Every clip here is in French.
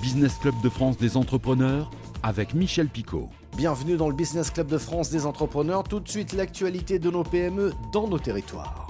Business Club de France des entrepreneurs avec Michel Picot. Bienvenue dans le Business Club de France des entrepreneurs. Tout de suite l'actualité de nos PME dans nos territoires.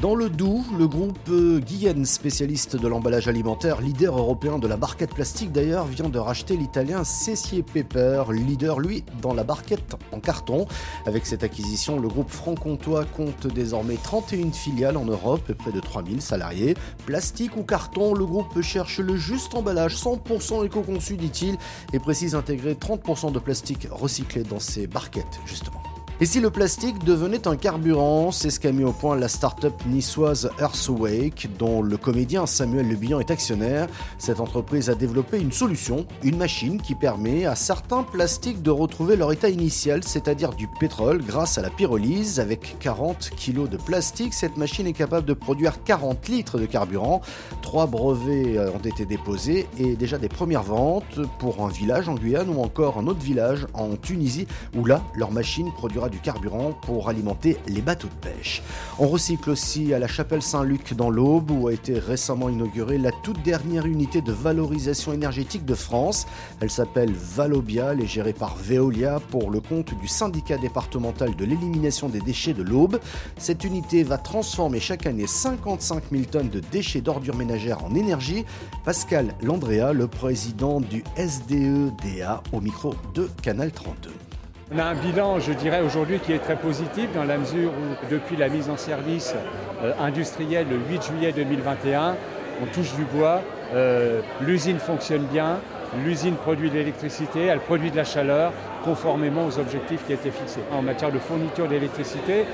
Dans le Doubs, le groupe Guyenne, spécialiste de l'emballage alimentaire, leader européen de la barquette plastique d'ailleurs, vient de racheter l'italien Cessier Pepper, leader lui dans la barquette en carton. Avec cette acquisition, le groupe franc-comtois compte désormais 31 filiales en Europe et près de 3000 salariés. Plastique ou carton, le groupe cherche le juste emballage 100% éco-conçu, dit-il, et précise intégrer 30% de plastique recyclé dans ses barquettes, justement. Et si le plastique devenait un carburant, c'est ce qu'a mis au point la start-up niçoise Earthwake, dont le comédien Samuel Le est actionnaire. Cette entreprise a développé une solution, une machine qui permet à certains plastiques de retrouver leur état initial, c'est-à-dire du pétrole, grâce à la pyrolyse. Avec 40 kg de plastique, cette machine est capable de produire 40 litres de carburant. Trois brevets euh, ont été déposés et déjà des premières ventes pour un village en Guyane ou encore un autre village en Tunisie, où là, leur machine produira du carburant pour alimenter les bateaux de pêche. On recycle aussi à la chapelle Saint-Luc dans l'Aube où a été récemment inaugurée la toute dernière unité de valorisation énergétique de France. Elle s'appelle Valobia, elle est gérée par Veolia pour le compte du syndicat départemental de l'élimination des déchets de l'Aube. Cette unité va transformer chaque année 55 000 tonnes de déchets d'ordures ménagères en énergie. Pascal Landrea, le président du SDEDA, au micro de Canal 32. On a un bilan, je dirais, aujourd'hui qui est très positif dans la mesure où, depuis la mise en service euh, industrielle le 8 juillet 2021, on touche du bois, euh, l'usine fonctionne bien, l'usine produit de l'électricité, elle produit de la chaleur conformément aux objectifs qui étaient fixés. En matière de fourniture d'électricité,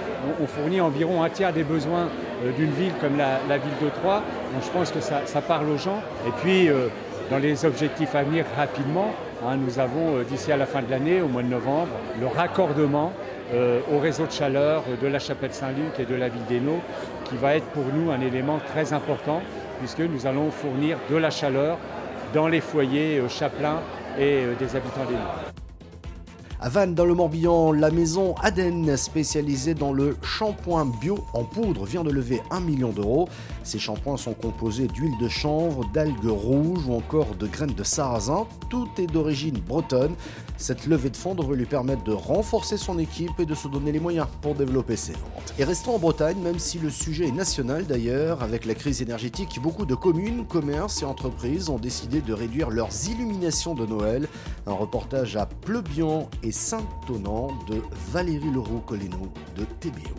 on, fournit environ un tiers des besoins euh, d'une ville comme la, ville de Troyes, donc je pense que ça, ça parle aux gens. Et puis, dans les objectifs à venir rapidement, Hein, nous avons euh, d'ici à la fin de l'année, au mois de novembre, le raccordement euh, au réseau de chaleur de la chapelle Saint-Luc et de la ville d'Hainaut, qui va être pour nous un élément très important, puisque nous allons fournir de la chaleur dans les foyers euh, chapelains et des habitants d'Hainaut. À Vannes, dans le Morbihan, la maison Aden, spécialisée dans le shampoing bio en poudre, vient de lever 1 million d'euros. Ces shampoings sont composés d'huile de chanvre, d'algues rouges ou encore de graines de sarrasin. Tout est d'origine bretonne. Cette levée de fonds devrait lui permettre de renforcer son équipe et de se donner les moyens pour développer ses ventes. Et restons en Bretagne, même si le sujet est national d'ailleurs, avec la crise énergétique, beaucoup de communes, commerces et entreprises ont décidé de réduire leurs illuminations de Noël. Un reportage à Pleubian et Saint-Tonant de Valérie Leroux-Coleno de TBO.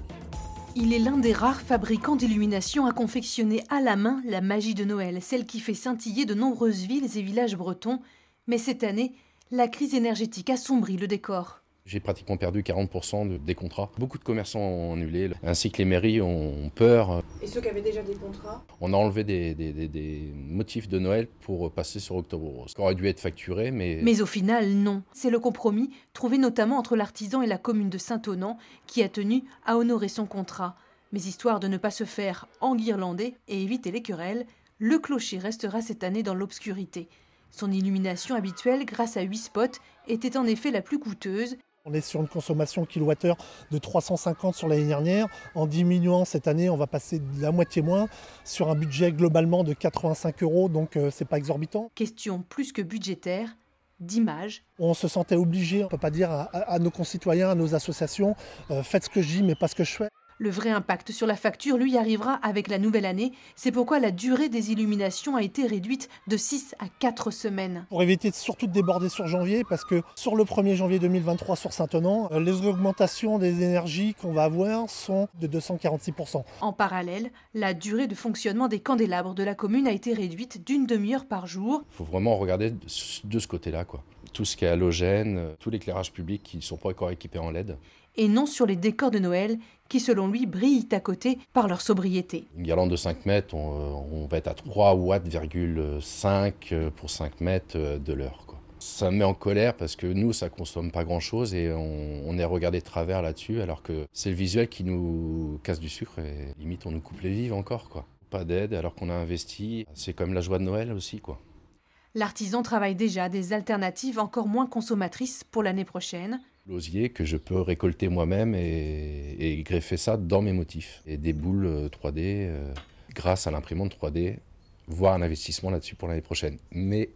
Il est l'un des rares fabricants d'illumination à confectionner à la main la magie de Noël, celle qui fait scintiller de nombreuses villes et villages bretons. Mais cette année, la crise énergétique assombrit le décor. J'ai pratiquement perdu 40% des contrats. Beaucoup de commerçants ont annulé, ainsi que les mairies ont peur. Et ceux qui avaient déjà des contrats On a enlevé des, motifs de Noël pour passer sur Octobre Rose. Ça aurait dû être facturé, mais... Mais au final, non. C'est le compromis trouvé notamment entre l'artisan et la commune de Saint-Onant qui a tenu à honorer son contrat. Mais histoire de ne pas se faire enguirlander et éviter les querelles, le clocher restera cette année dans l'obscurité. Son illumination habituelle, grâce à 8 spots, était en effet la plus coûteuse on est sur une consommation kilowattheure de 350 sur l'année dernière. En diminuant cette année, on va passer de la moitié moins sur un budget globalement de 85 euros, donc euh, c'est pas exorbitant. Question plus que budgétaire, d'image. On se sentait obligé, on ne peut pas dire à, nos concitoyens, à nos associations, euh, faites ce que je dis mais pas ce que je fais. Le vrai impact sur la facture, lui, arrivera avec la nouvelle année. C'est pourquoi la durée des illuminations a été réduite de 6 à 4 semaines. Pour éviter surtout de déborder sur janvier, parce que sur le 1er janvier 2023 sur Saint-Tenant, euh, les augmentations des énergies qu'on va avoir sont de 246%. En parallèle, la durée de fonctionnement des candélabres de la commune a été réduite d'une demi-heure par jour. Il faut vraiment regarder de ce côté-là. quoi. Tout ce qui est halogène, euh, tout l'éclairage public qui ne sont pas encore équipés en LED et non sur les décors de Noël qui, selon lui, brillent à côté par leur sobriété. Une guirlande de 5 mètres, on, va être à 3 watts, 5 euh, pour 5 mètres euh, de l'heure. Ça me met en colère parce que nous, ça consomme pas grand-chose et on, est regardé de travers là-dessus alors que c'est le visuel qui nous casse du sucre et limite on nous coupe les vives encore. quoi. Pas d'aide alors qu'on a investi. C'est comme la joie de Noël aussi. quoi. L'artisan travaille déjà des alternatives encore moins consommatrices pour l'année prochaine. L'osier que je peux récolter moi-même et, greffer ça dans mes motifs. Et des boules 3D, euh, euh, grâce à l'imprimante 3D, voir un investissement là-dessus pour l'année prochaine. Mais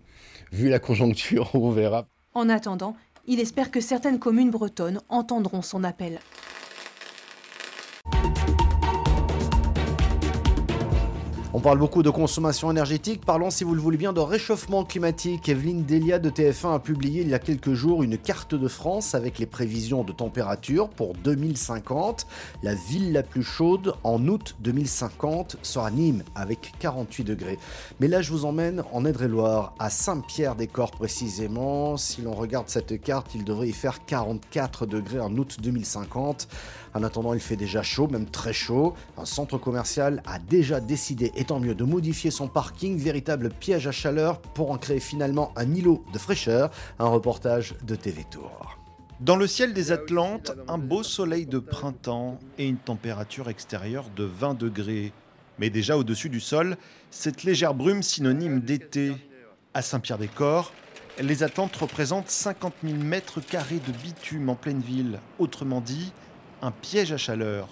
vu la conjoncture, on verra. En attendant, il espère que certaines communes bretonnes entendront son appel. On parle beaucoup de consommation énergétique, parlons si vous le voulez bien de réchauffement climatique. Evelyne Delia de TF1 a publié il y a quelques jours une carte de France avec les prévisions de température pour 2050. La ville la plus chaude en août 2050 sera Nîmes avec 48 degrés. Mais là je vous emmène en Aide-et-Loire, à Saint-Pierre-des-Corps précisément. Si l'on regarde cette carte, il devrait y faire 44 degrés en août 2050. En attendant, il fait déjà chaud, même très chaud. Un centre commercial a déjà décidé, et tant mieux, de modifier son parking, véritable piège à chaleur, pour en créer finalement un îlot de fraîcheur. Un reportage de TV Tour. Dans le ciel des Atlantes, un beau soleil de printemps et une température extérieure de 20 degrés. Mais déjà au-dessus du sol, cette légère brume synonyme d'été. À Saint-Pierre-des-Corps, les Atlantes représentent 50 000 mètres carrés de bitume en pleine ville. Autrement dit, un piège à chaleur.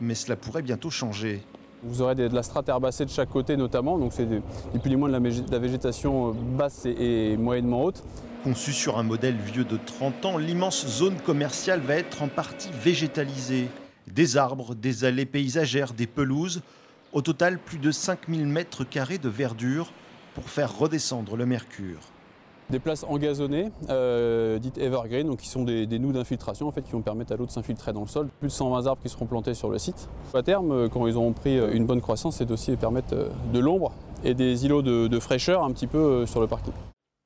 Mais cela pourrait bientôt changer. Vous aurez de la strate herbacée de chaque côté notamment, donc c'est ni plus ni moins de la, végétation euh, basse et, moyennement haute. Conçu sur un modèle vieux de 30 ans, l'immense zone commerciale va être en partie végétalisée. Des arbres, des allées paysagères, des pelouses, au total plus de 5000 mètres carrés de verdure pour faire redescendre le mercure des places engazonnées, euh, dites evergreen, donc qui sont des, des nous d'infiltration en fait, qui vont permettre à l'eau de s'infiltrer dans le sol. Plus de 120 arbres qui seront plantés sur le site. À terme, euh, quand ils auront pris euh, une bonne croissance, c'est aussi permettre de l'ombre et des îlots de, fraîcheur un petit peu sur le parking.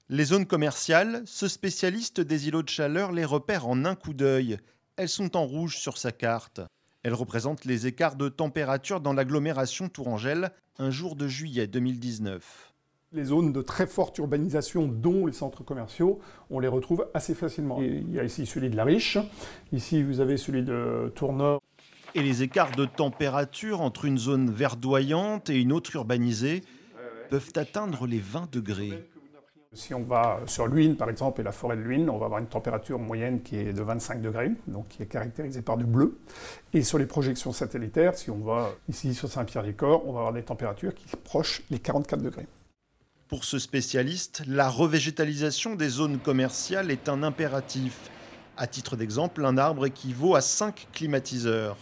Les zones commerciales, ce spécialiste des îlots de chaleur les repère en un coup d'œil. Elles sont en rouge sur sa carte. Elles représentent les écarts de température dans l'agglomération Tourangelle un jour de juillet 2019 les zones de très forte urbanisation, dont les centres commerciaux, on les retrouve assez facilement. il y a ici celui de la Riche, ici vous avez celui de Tournord. Et les écarts de température entre une zone verdoyante et une autre urbanisée peuvent atteindre les 20 degrés. Si on va sur l'Huine, par exemple, et la forêt de l'Huine, on va avoir une température moyenne qui est de 25 degrés, donc qui est caractérisée par du bleu. Et sur les projections satellitaires, si on va ici sur Saint-Pierre-des-Corps, on va avoir des températures qui approchent les 44 degrés. Pour ce spécialiste, la revégétalisation des zones commerciales est un impératif. À titre d'exemple, un arbre équivaut à 5 climatiseurs.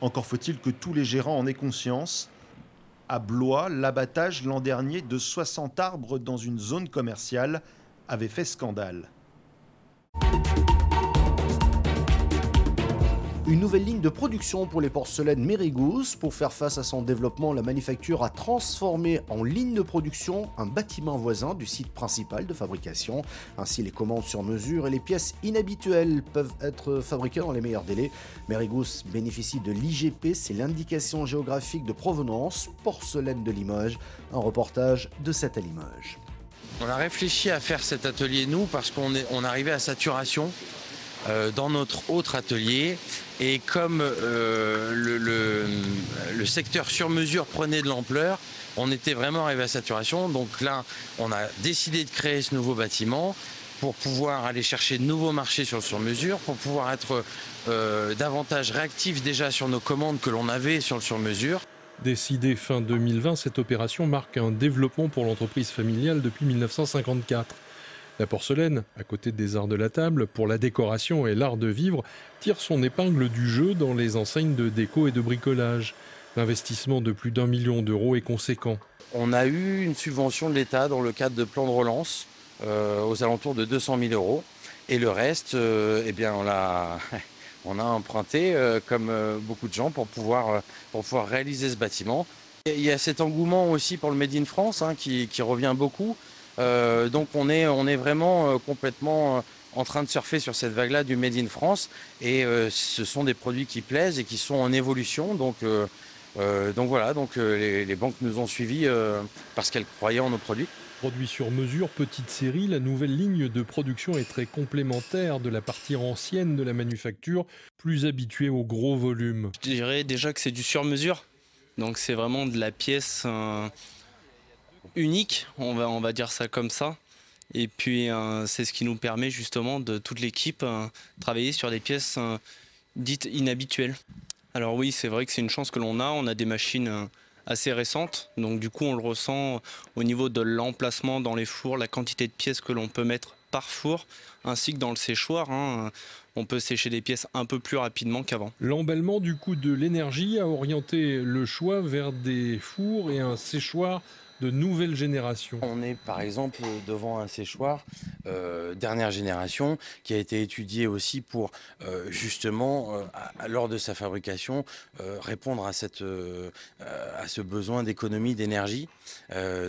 Encore faut-il que tous les gérants en aient conscience. À Blois, l'abattage l'an dernier de 60 arbres dans une zone commerciale avait fait scandale. Une nouvelle ligne de production pour les porcelaines Mérigous. Pour faire face à son développement, la manufacture a transformé en ligne de production un bâtiment voisin du site principal de fabrication. Ainsi, les commandes sur mesure et les pièces inhabituelles peuvent être fabriquées dans les meilleurs délais. Mérigous bénéficie de l'IGP, c'est l'indication géographique de provenance, porcelaine de Limoges. Un reportage de cette Limoges. On a réfléchi à faire cet atelier nous parce qu'on on arrivait à saturation dans notre autre atelier. Et comme euh, le, secteur sur mesure prenait de l'ampleur, on était vraiment arrivé à saturation. Donc là, on a décidé de créer ce nouveau bâtiment pour pouvoir aller chercher de nouveaux marchés sur le sur mesure, pour pouvoir être euh, davantage réactif déjà sur nos commandes que l'on avait sur le sur mesure. Décidée fin 2020, cette opération marque un développement pour l'entreprise familiale depuis 1954. La porcelaine, à côté des arts de la table, pour la décoration et l'art de vivre, tire son épingle du jeu dans les enseignes de déco et de bricolage. L'investissement de plus d'un million d'euros est conséquent. On a eu une subvention de l'État dans le cadre de plan de relance euh, aux alentours de 200 000 euros. Et le reste, euh, eh bien, on a, on a emprunté, euh, comme beaucoup de gens, pour pouvoir, réaliser ce bâtiment. il y a cet engouement aussi pour le Made in France hein, qui revient beaucoup. Euh, donc on est, on est vraiment euh, complètement euh, en train de surfer sur cette vague-là du Made in France. Et ce sont des produits qui plaisent et qui sont en évolution. Donc, donc voilà, donc, les, les, banques nous ont suivis parce qu'elles croyaient en nos produits. Produit sur mesure, petite série, la nouvelle ligne de production est très complémentaire de la partie ancienne de la manufacture, plus habituée au gros volume. Je dirais déjà que c'est du sur mesure. Donc c'est vraiment de la pièce unique, on va, on dire ça comme ça. Et puis euh, c'est ce qui nous permet justement de toute l'équipe euh, travailler sur des pièces euh, dites inhabituelles. Alors oui, c'est vrai que c'est une chance que l'on a. On a des machines assez récente. Donc du coup, on le ressent au niveau de l'emplacement dans les fours, la quantité de pièces que l'on peut mettre par four, ainsi que dans le séchoir. Hein. On peut sécher des pièces un peu plus rapidement qu'avant. L'emballement du coût de l'énergie a orienté le choix vers des fours et un séchoir de nouvelle génération. On est par exemple devant un séchoir euh, dernière génération qui a été étudié aussi pour euh, justement, euh, lors de sa fabrication, répondre à, ce besoin d'économie d'énergie.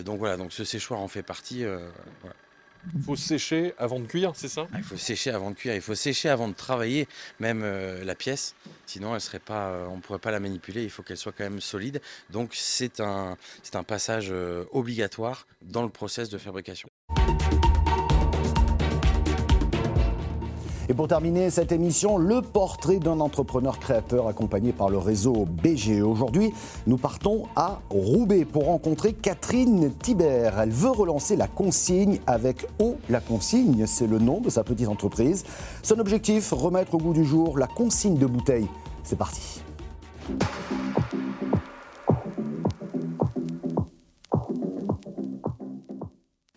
donc voilà, donc ce séchoir en fait partie. Il faut sécher avant de cuire, c'est ça? Ah, Il faut sécher avant de cuire, il faut sécher avant de travailler même euh, la pièce. Sinon, elle serait pas, euh, on ne pourrait pas la manipuler, il faut qu'elle soit quand même solide. Donc c'est un, un passage euh, obligatoire dans le process de fabrication. Et pour terminer cette émission, le portrait d'un entrepreneur créateur accompagné par le réseau BGE. Aujourd'hui, nous partons à Roubaix pour rencontrer Catherine Thibert. Elle veut relancer la consigne avec O. La consigne, c'est le nom de sa petite entreprise. Son objectif, remettre au goût du jour la consigne de bouteilles. C'est parti.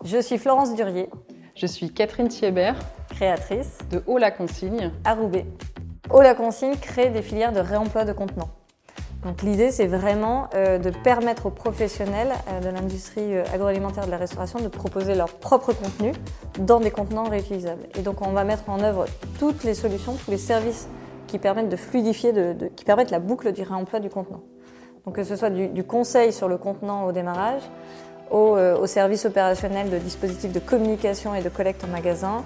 Je suis Florence Durier. Je suis Catherine Thiebert créatrice de Haut la Consigne à Roubaix. Haut la Consigne crée des filières de réemploi de contenants. Donc l'idée, c'est vraiment euh, de permettre aux professionnels euh, de l'industrie euh, agroalimentaire de la restauration de proposer leur propre contenu dans des contenants réutilisables. Et donc on va mettre en œuvre toutes les solutions, tous les services qui permettent de fluidifier, de, qui permettent la boucle du réemploi du contenant. Donc que ce soit du, du conseil sur le contenant au démarrage, au, au service opérationnel de dispositifs de communication et de collecte en magasin,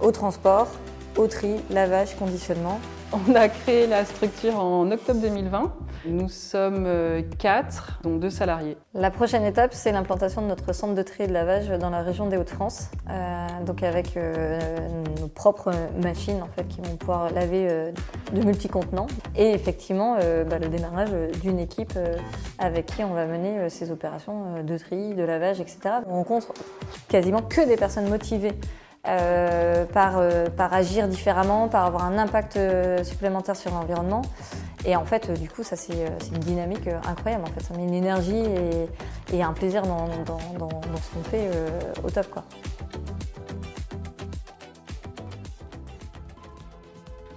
au transport, au tri, lavage, conditionnement. On a créé la structure en octobre 2020. Nous sommes euh, quatre, dont deux salariés. La prochaine étape, c'est l'implantation de notre centre de tri et de lavage dans la région des Hauts-de-France, euh, donc avec nos propres machines en fait, qui vont pouvoir laver de multi-contenants. Et effectivement, bah, le démarrage d'une équipe avec qui on va mener ces opérations de tri, de lavage, etc. On rencontre quasiment que des personnes motivées euh, par, euh, par, agir différemment, par avoir un impact euh, supplémentaire sur l'environnement. Et en fait, du coup, ça c'est une dynamique incroyable. En fait, ça met une énergie et, un plaisir dans, dans, dans, dans ce qu'on fait au top. Quoi.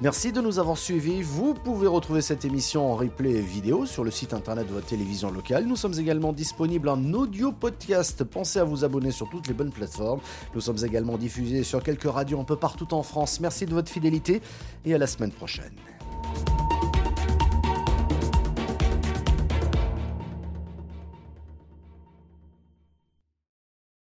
Merci de nous avoir suivis. Vous pouvez retrouver cette émission en replay vidéo sur le site internet de votre télévision locale. Nous sommes également disponibles en audio podcast. Pensez à vous abonner sur toutes les bonnes plateformes. Nous sommes également diffusés sur quelques radios un peu partout en France. Merci de votre fidélité et à la semaine prochaine.